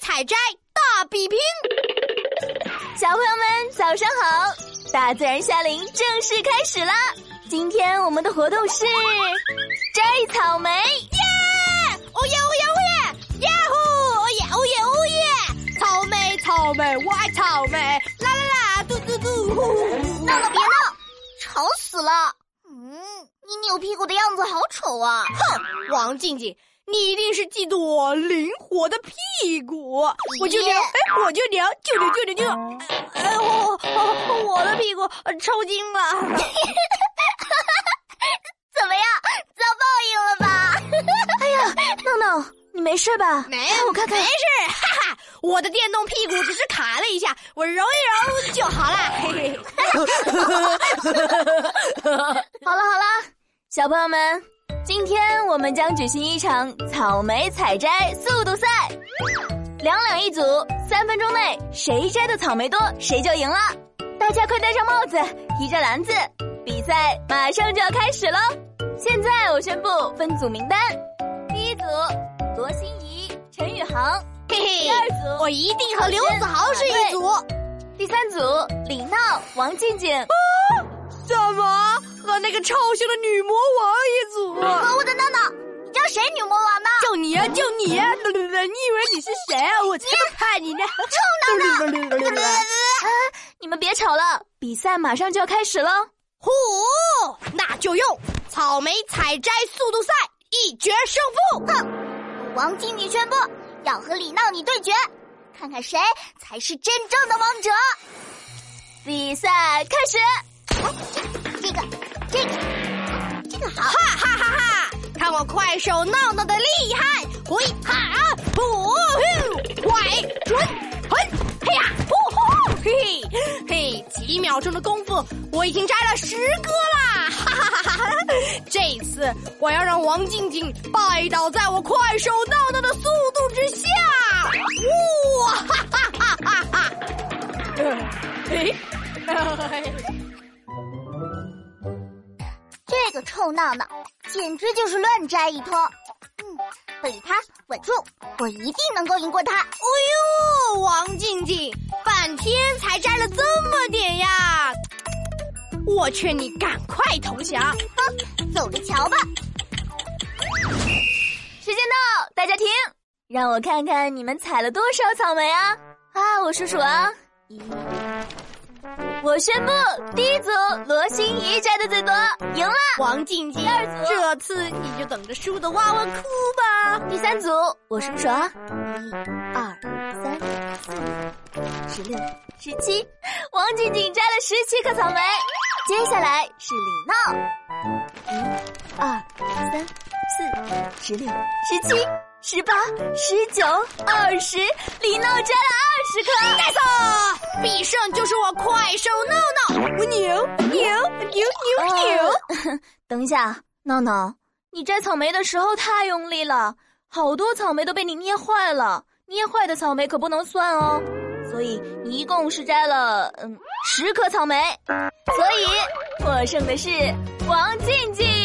采摘大比拼。小朋友们，早上好！大自然夏令正式开始啦！今天我们的活动是摘草莓，耶！哦耶哦耶哦耶！呀呼！哦耶哦耶哦耶！草莓草莓，我爱草莓！啦啦啦，嘟嘟嘟！闹闹别闹，吵死了！嗯，你扭屁股的样子好丑啊！哼，王静静。你一定是嫉妒我灵活的屁股，我就量，哎，我就量，就扭，就扭，就，哎，我我的屁股抽筋了，怎么样，遭报应了吧？哎呀，闹闹，你没事吧？没，我看看，没事，哈哈，我的电动屁股只是卡了一下，我揉一揉就好了。嘿嘿，好了好了，小朋友们。今天我们将举行一场草莓采摘速度赛，两两一组，三分钟内谁摘的草莓多，谁就赢了。大家快戴上帽子，提着篮子，比赛马上就要开始喽！现在我宣布分组名单：第一组罗欣怡、陈宇航，嘿嘿；第二组我一定和刘子豪是一组；第三组李闹、王静静。啊什么？和那个超凶的女魔王一组？可恶的闹闹，你叫谁女魔王呢？就你呀，就你呀！你以为你是谁啊？我才不怕你呢！臭闹闹！你们别吵了，比赛马上就要开始了。呼，那就用草莓采摘速度赛一决胜负！哼，王经理宣布要和李闹你对决，看看谁才是真正的王者。比赛开始。这个，这个，这个好！哈哈哈哈！看我快手闹闹的厉害！回哈呼呼，快准嘿嘿呀呼呼嘿嘿嘿！几秒钟的功夫，我已经摘了十个啦！哈哈哈哈！这次我要让王静静拜倒在我快手闹闹的速度之下！哇哈哈哈哈哈！嘿，嘿。臭闹闹，简直就是乱摘一通。嗯，对他稳住，我一定能够赢过他。哎呦，王静静，半天才摘了这么点呀！我劝你赶快投降。哼，走着瞧吧。时间到，大家停，让我看看你们采了多少草莓啊！啊，我数数啊，一。我宣布，第一组罗欣怡摘的最多，赢了。王静静，第二组，这次你就等着输的哇哇哭吧。第三组，我数数啊，一、二、三、四、十六、十七，王静静摘了十七颗草莓。接下来是李闹，一、二、三、四、十六、十七。十八、十九、二十，李闹摘了二十颗。带走，必胜就是我快手闹闹，我牛牛牛牛牛。等一下，闹闹，你摘草莓的时候太用力了，好多草莓都被你捏坏了。捏坏的草莓可不能算哦。所以你一共是摘了嗯十颗草莓，所以获胜的是王静静。